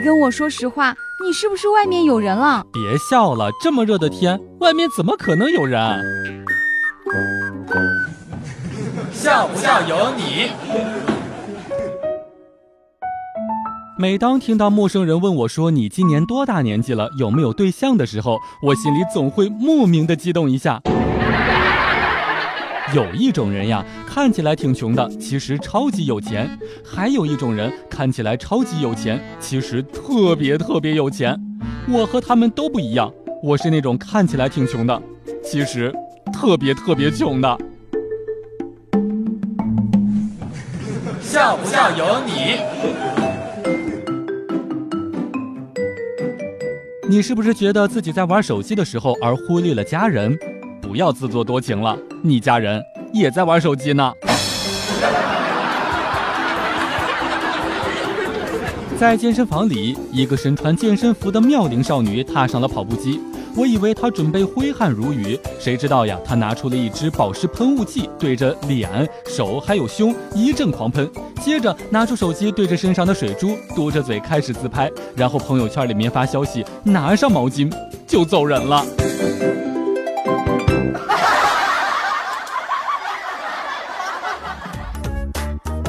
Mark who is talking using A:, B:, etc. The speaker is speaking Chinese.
A: 跟我说实话，你是不是外面有人了？
B: 别笑了，这么热的天，外面怎么可能有人？
C: 笑不笑由你。
B: 每当听到陌生人问我说“你今年多大年纪了，有没有对象”的时候，我心里总会莫名的激动一下。有一种人呀，看起来挺穷的，其实超级有钱；还有一种人看起来超级有钱，其实特别特别有钱。我和他们都不一样，我是那种看起来挺穷的，其实特别特别穷的。
C: 笑不笑由你。
B: 你是不是觉得自己在玩手机的时候而忽略了家人？不要自作多情了，你家人也在玩手机呢。在健身房里，一个身穿健身服的妙龄少女踏上了跑步机。我以为她准备挥汗如雨，谁知道呀，她拿出了一支保湿喷雾器，对着脸、手还有胸一阵狂喷。接着拿出手机，对着身上的水珠，嘟着嘴开始自拍，然后朋友圈里面发消息，拿上毛巾就走人了。